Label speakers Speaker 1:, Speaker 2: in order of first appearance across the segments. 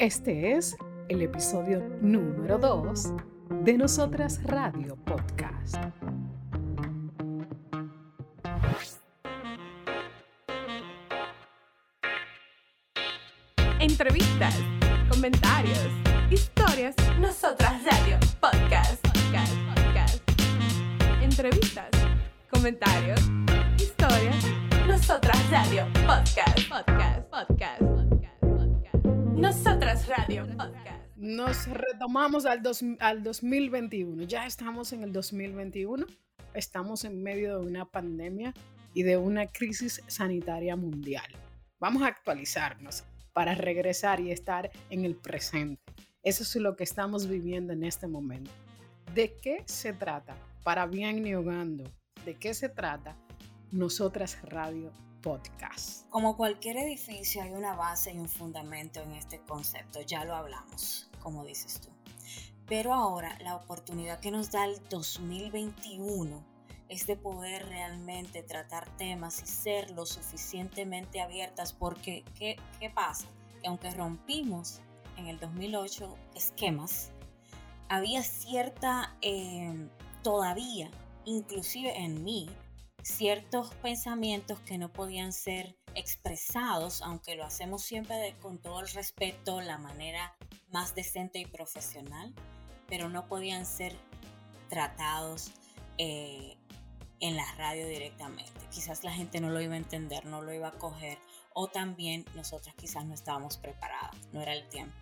Speaker 1: Este es el episodio número 2 de Nosotras Radio Podcast.
Speaker 2: Entrevistas, comentarios, historias. Nosotras Radio Podcast. Podcast. Podcast. Entrevistas, comentarios, historias. Nosotras Radio Podcast. Nosotras Radio Podcast.
Speaker 1: Nos retomamos al, dos- al 2021. Ya estamos en el 2021. Estamos en medio de una pandemia y de una crisis sanitaria mundial. Vamos a actualizarnos para regresar y estar en el presente. Eso es lo que estamos viviendo en este momento. ¿De qué se trata? Para bien ni. ¿De qué se trata? Nosotras Radio Podcast.
Speaker 3: Como cualquier edificio hay una base y un fundamento en este concepto, ya lo hablamos, como dices tú. Pero ahora la oportunidad que nos da el 2021 es de poder realmente tratar temas y ser lo suficientemente abiertas porque ¿qué, qué pasa? Que aunque rompimos en el 2008 esquemas, había cierta, eh, todavía, inclusive en mí, ciertos pensamientos que no podían ser expresados, aunque lo hacemos siempre con todo el respeto, la manera más decente y profesional, pero no podían ser tratados eh, en la radio directamente. Quizás la gente no lo iba a entender, no lo iba a coger, o también nosotras quizás no estábamos preparadas, no era el tiempo,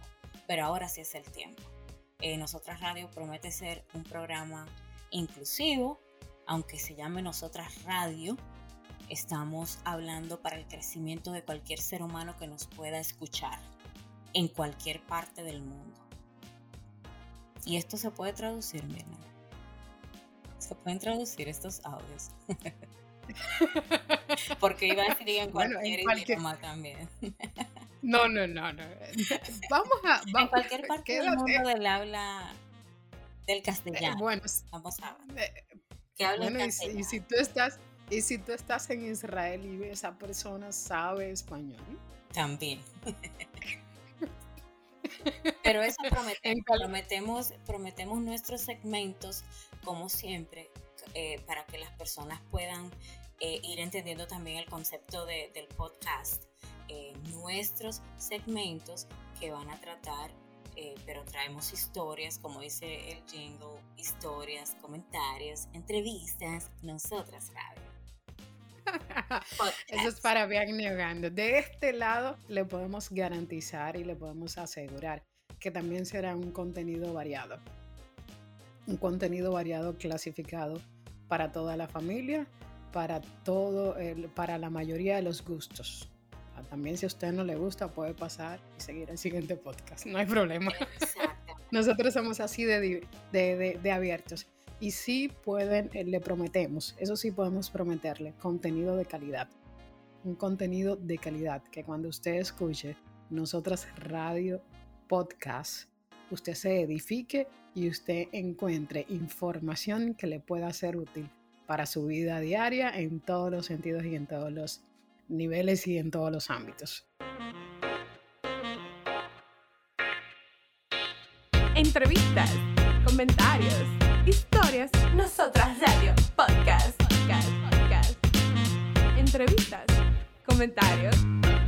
Speaker 3: pero ahora sí es el tiempo. Eh, Nosotras Radio promete ser un programa inclusivo, aunque se llame Nosotras Radio, estamos hablando para el crecimiento de cualquier ser humano que nos pueda escuchar en cualquier parte del mundo. Y esto se puede traducir, Mirna. Se pueden traducir estos audios. Porque iba a decir en
Speaker 1: Bueno,
Speaker 3: cualquier,
Speaker 1: en cualquier-
Speaker 3: idioma también.
Speaker 1: No, no, no, no. Vamos a...
Speaker 3: En
Speaker 1: Vamos,
Speaker 3: cualquier parte del mundo del habla del
Speaker 1: Eh,
Speaker 3: castellano.
Speaker 1: Bueno, s-
Speaker 3: Vamos a
Speaker 1: eh,
Speaker 3: Que
Speaker 1: bueno, y, si,
Speaker 3: castellano.
Speaker 1: y si tú estás y si tú estás en Israel y esa persona sabe español,
Speaker 3: También. Pero eso prometemos, prometemos nuestros segmentos, como siempre, eh, para que las personas puedan eh, ir entendiendo también el concepto de- del podcast. Eh, nuestros segmentos que van a tratar, eh, pero traemos historias, como dice el jingle, historias, comentarios, entrevistas, nosotras, radio.
Speaker 1: eso es para bien negando. De este lado le podemos garantizar y le podemos asegurar que también será un contenido variado. Un contenido variado clasificado para toda la familia, para todo el- para la mayoría de los gustos. Ah, También si a usted no le gusta puede pasar y seguir el siguiente podcast, no hay problema. Nosotros somos así de, di- de, de- de abiertos. Y sí pueden, eh, le prometemos, eso sí podemos prometerle, contenido de calidad. Un contenido de calidad que cuando usted escuche nosotras radio podcast, usted se edifique y usted encuentre información que le pueda ser útil para su vida diaria en todos los sentidos y en todos los niveles y en todos los ámbitos.
Speaker 2: Entrevistas, comentarios, historias. Nosotras Radio Podcast. Podcast. Podcast. Entrevistas, comentarios,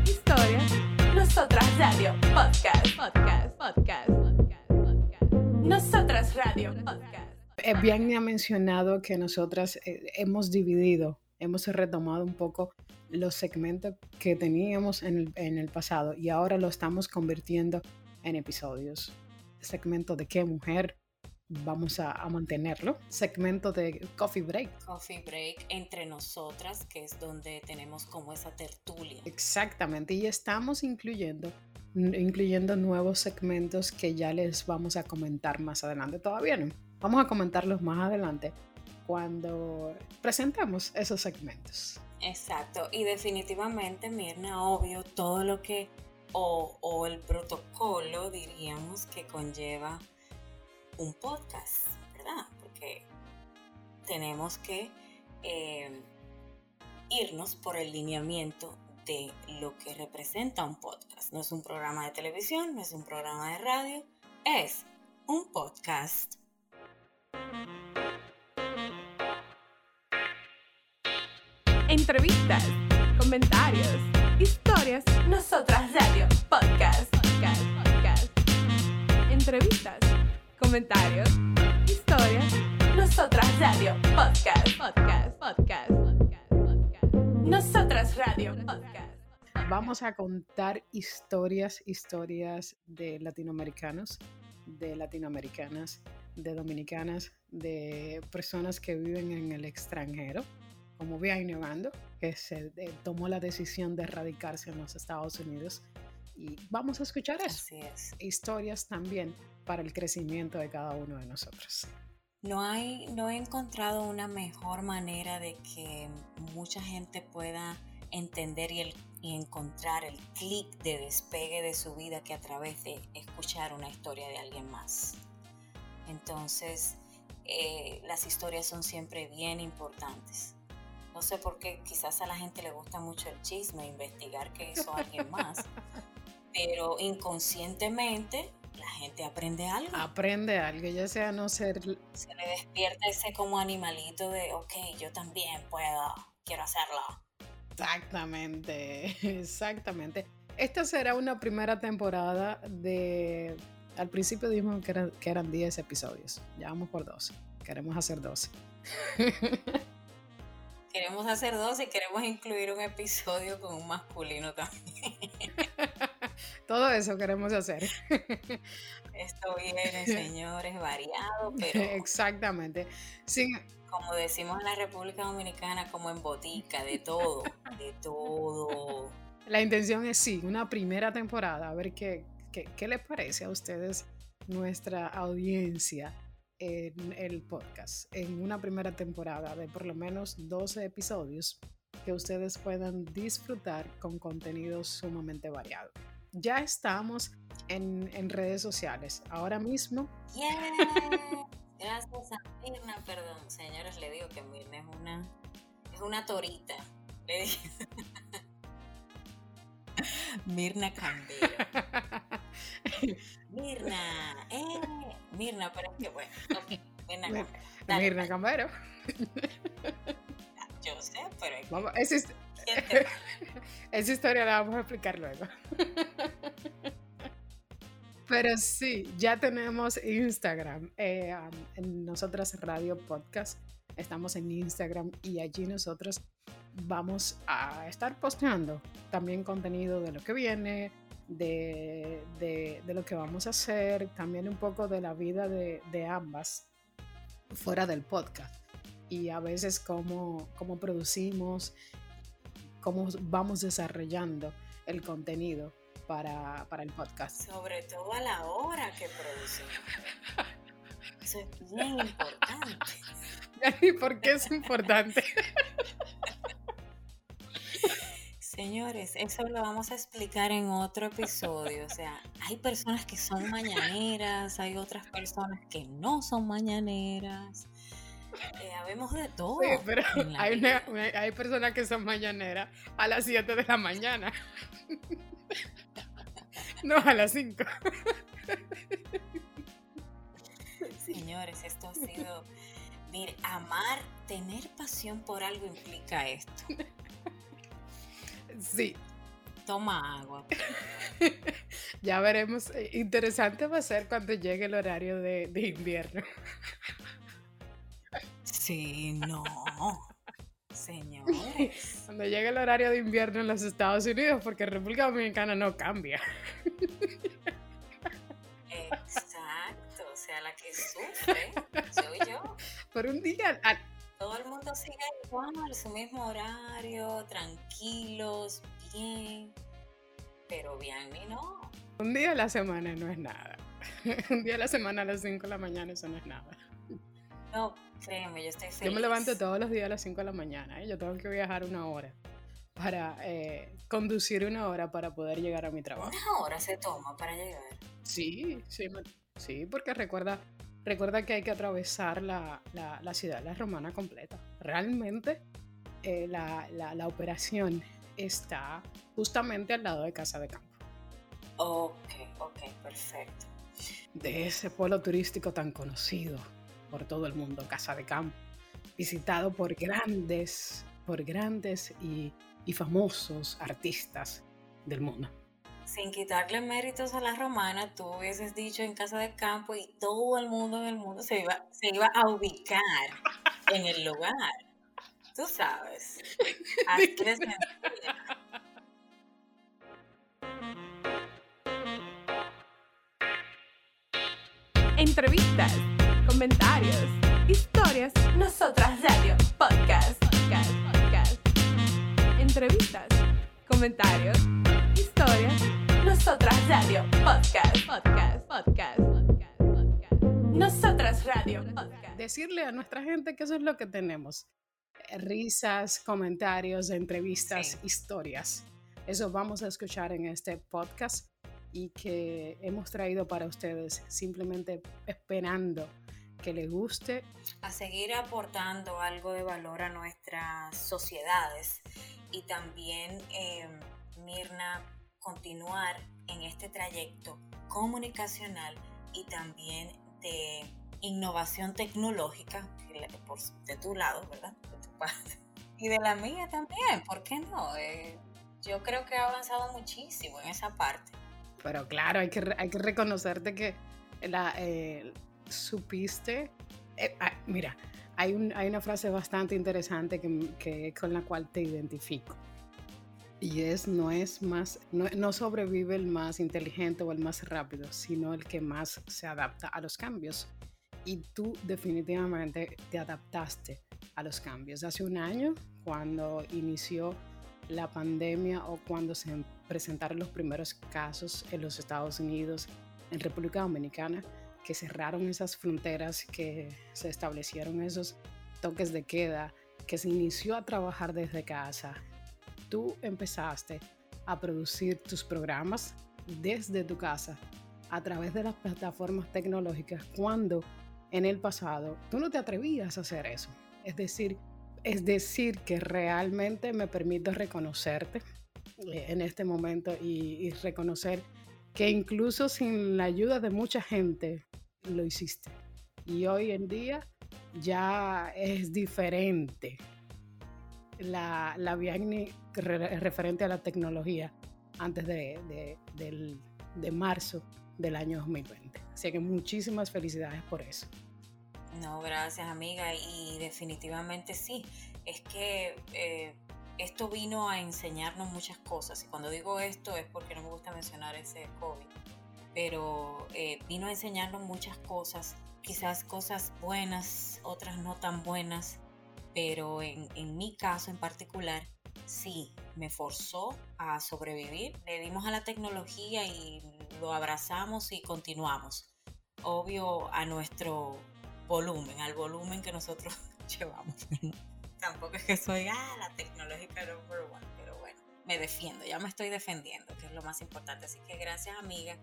Speaker 2: historias. Nosotras Radio Podcast. Podcast. Podcast. Podcast. Podcast. Nosotras Radio Podcast.
Speaker 1: Eh, Bien ha mencionado que nosotras eh, hemos dividido, hemos retomado un poco los segmentos que teníamos en el, en el pasado y ahora lo estamos convirtiendo en episodios. Segmento de qué mujer vamos a, a mantenerlo. Segmento de coffee break.
Speaker 3: Coffee Break entre nosotras, que es donde tenemos como esa tertulia.
Speaker 1: Exactamente. Y estamos incluyendo, incluyendo nuevos segmentos que ya les vamos a comentar más adelante. Todavía no. Vamos a comentarlos más adelante cuando presentemos esos segmentos.
Speaker 3: Exacto, y definitivamente, Mirna, obvio, todo lo que, o, o el protocolo, diríamos, que conlleva un podcast, ¿verdad? Porque tenemos que eh, irnos por el lineamiento de lo que representa un podcast. No es un programa de televisión, no es un programa de radio, es un podcast.
Speaker 2: Entrevistas, comentarios, historias, nosotras radio, podcast, podcast, podcast. Entrevistas, comentarios, historias, nosotras radio, podcast, podcast, podcast, podcast, podcast. Nosotras radio, podcast.
Speaker 1: Vamos a contar historias, historias de latinoamericanos, de latinoamericanas, de dominicanas, de personas que viven en el extranjero como bien Nevando, que se eh, tomó la decisión de radicarse en los Estados Unidos. Y vamos a escuchar eso.
Speaker 3: Así es.
Speaker 1: Historias también para el crecimiento de cada uno de nosotros.
Speaker 3: No, hay, no he encontrado una mejor manera de que mucha gente pueda entender y, el, y encontrar el clic de despegue de su vida que a través de escuchar una historia de alguien más. Entonces, eh, las historias son siempre bien importantes. No sé por qué, quizás a la gente le gusta mucho el chisme, investigar qué hizo alguien más, pero inconscientemente la gente aprende algo.
Speaker 1: Aprende algo, ya sea no ser...
Speaker 3: Se le despierta ese como animalito de, ok, yo también puedo, quiero hacerlo.
Speaker 1: Exactamente, exactamente. Esta será una primera temporada de... Al principio dijimos que, eran, que eran 10 episodios, ya vamos por 12, queremos hacer 12.
Speaker 3: Queremos hacer dos y queremos incluir un episodio con un masculino también.
Speaker 1: Todo eso queremos hacer.
Speaker 3: Esto viene, señores, variado, pero...
Speaker 1: Exactamente.
Speaker 3: Como decimos en la República Dominicana, como en botica, de todo, de todo.
Speaker 1: La intención es sí, una primera temporada, a ver qué, qué, qué les parece a ustedes nuestra audiencia en el podcast, en una primera temporada de por lo menos 12 episodios que ustedes puedan disfrutar con contenido sumamente variado. Ya estamos en, en redes sociales. Ahora mismo.
Speaker 3: Gracias a Mirna, perdón, señores, le digo que Mirna es una, es una torita. Mirna Cambero. Mirna, eh, Mirna, pero es que bueno. Mirna Cambero.
Speaker 1: Mirna Cambero.
Speaker 3: Yo sé, pero.
Speaker 1: Vamos, esa, es, esa historia la vamos a explicar luego. Pero sí, ya tenemos Instagram. Eh, nosotras Radio Podcast. Estamos en Instagram y allí nosotros vamos a estar posteando también contenido de lo que viene, de, de, de, lo que vamos a hacer, también un poco de la vida de, de ambas fuera del podcast y a veces cómo, cómo producimos, cómo vamos desarrollando el contenido para, para, el podcast.
Speaker 3: Sobre todo a la hora que producimos. Eso es bien importante.
Speaker 1: ¿Y por qué es importante?
Speaker 3: Señores, eso lo vamos a explicar en otro episodio. O sea, hay personas que son mañaneras, hay otras personas que no son mañaneras. Eh, habemos de todo.
Speaker 1: Sí, pero hay, una, hay personas que son mañaneras a las 7 de la mañana. no a las 5.
Speaker 3: Señores, esto ha sido. Mire, amar, tener pasión por algo implica esto.
Speaker 1: Sí.
Speaker 3: Toma agua.
Speaker 1: ya veremos. Eh, interesante va a ser cuando llegue el horario de, de invierno.
Speaker 3: Sí, no. Señores.
Speaker 1: Cuando llegue el horario de invierno en los Estados Unidos, porque República Dominicana no cambia.
Speaker 3: Exacto, o sea, la que sufre soy yo.
Speaker 1: Por un día,
Speaker 3: todo el mundo sigue igual, su mismo horario, tranquilos, bien. Pero bien y no.
Speaker 1: Un día a la semana no es nada. Un día a la semana a las 5 de la mañana eso no es nada.
Speaker 3: No, créeme, yo estoy feliz.
Speaker 1: Yo me levanto todos los días a las 5 de la mañana. ¿eh? Yo tengo que viajar una hora para eh, conducir una hora para poder llegar a mi trabajo.
Speaker 3: ¿Una hora se toma para llegar?
Speaker 1: Sí, sí, sí, porque recuerda, Recuerda que hay que atravesar la, la, ciudad, la romana completa. Realmente eh, la, la, operación está justamente al lado de Casa de Campo.
Speaker 3: Ok, ok, perfecto.
Speaker 1: De ese pueblo turístico tan conocido por todo el mundo, Casa de Campo, visitado por grandes, por grandes y, y famosos artistas del mundo
Speaker 3: sin quitarle méritos a la romana, tú hubieses dicho en casa de campo y todo el mundo en el mundo se iba, se iba a ubicar en el lugar. Tú sabes. Así de
Speaker 2: Entrevistas, comentarios, historias, nosotras radio, podcast, podcast, podcast. Entrevistas, comentarios, historias nosotras Radio Podcast, podcast, podcast, podcast, podcast. Nosotras Radio Podcast.
Speaker 1: Decirle a nuestra gente que eso es lo que tenemos. Risas, comentarios, entrevistas, historias. Eso vamos a escuchar en este podcast y que hemos traído para ustedes simplemente esperando que les guste.
Speaker 3: A seguir aportando algo de valor a nuestras sociedades y también, eh, Mirna, continuar en este trayecto comunicacional y también de innovación tecnológica, de tu lado, ¿verdad? De tu parte. Y de la mía también, ¿por qué no? Eh, yo creo que ha avanzado muchísimo en esa parte.
Speaker 1: Pero claro, hay que, hay que reconocerte que la, eh, supiste, eh, ah, mira, hay, un, hay una frase bastante interesante que, que, con la cual te identifico y es no es más no, sobrevive el más inteligente o el más rápido sino el que más se adapta a los cambios. Y tú definitivamente te adaptaste a los cambios. Hace un año cuando inició la pandemia o cuando se presentaron los primeros casos en los Estados Unidos en República Dominicana que cerraron esas fronteras que se establecieron esos toques de queda que se inició a trabajar desde casa tú empezaste a producir tus programas desde tu casa a través de las plataformas tecnológicas cuando en el pasado tú no te atrevías a hacer eso. Es decir, es decir que realmente me permito reconocerte eh, en este momento y, y reconocer que incluso sin la ayuda de mucha gente lo hiciste. Y hoy en día ya es diferente la, la referente a la tecnología antes de, de, marzo del año 2020. Así que muchísimas felicidades por eso.
Speaker 3: No, gracias amiga. Y definitivamente sí. Es que eh, esto vino a enseñarnos muchas cosas. Y cuando digo esto es porque no me gusta mencionar ese COVID. Pero eh, vino a enseñarnos muchas cosas. Quizás cosas buenas, otras no tan buenas pero en, en mi caso en particular, sí, me forzó a sobrevivir. Le dimos a la tecnología y lo abrazamos y continuamos. Obvio a nuestro volumen, al volumen que nosotros llevamos. Tampoco es que soy, ah, la tecnológica number one, pero bueno, me defiendo, ya me estoy defendiendo, que es lo más importante. Así que gracias, amiga.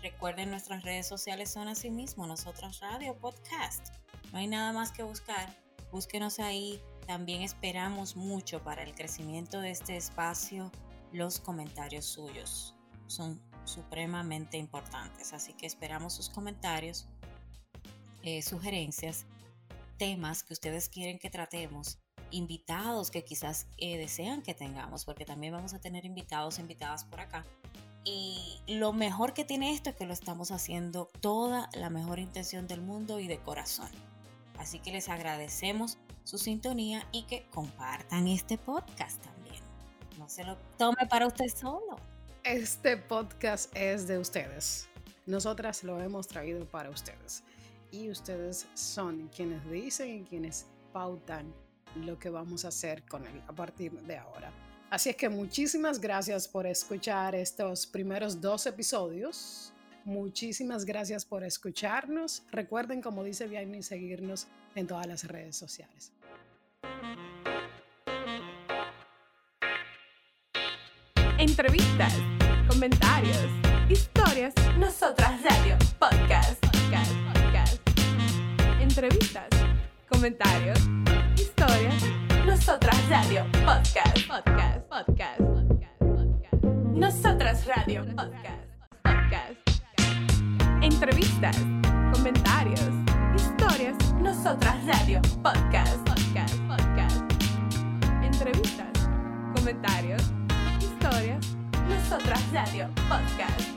Speaker 3: Recuerden, nuestras redes sociales son así mismo, nosotros Radio Podcast. No hay nada más que buscar Búsquenos ahí. También esperamos mucho para el crecimiento de este espacio. Los comentarios suyos son supremamente importantes, así que esperamos sus comentarios, eh, sugerencias, temas que ustedes quieren que tratemos, invitados que quizás eh, desean que tengamos, porque también vamos a tener invitados, invitadas por acá. Y lo mejor que tiene esto es que lo estamos haciendo toda la mejor intención del mundo y de corazón. Así que les agradecemos su sintonía y que compartan este podcast también. No se lo tome para usted solo.
Speaker 1: Este podcast es de ustedes. Nosotras lo hemos traído para ustedes. Y ustedes son quienes dicen y quienes pautan lo que vamos a hacer con él a partir de ahora. Así es que muchísimas gracias por escuchar estos primeros dos episodios Muchísimas gracias por escucharnos. Recuerden, como dice Vianney, seguirnos en todas las redes sociales.
Speaker 2: Entrevistas, comentarios, historias, nosotras radio, podcast, podcast, podcast. Entrevistas, comentarios, historias, nosotras radio, podcast, podcast, podcast. podcast. Nosotras Radio Podcast. Podcast. Entrevistas, comentarios, historias. Nosotras Radio Podcast. Podcast. Podcast. Entrevistas, comentarios, historias. Nosotras Radio Podcast.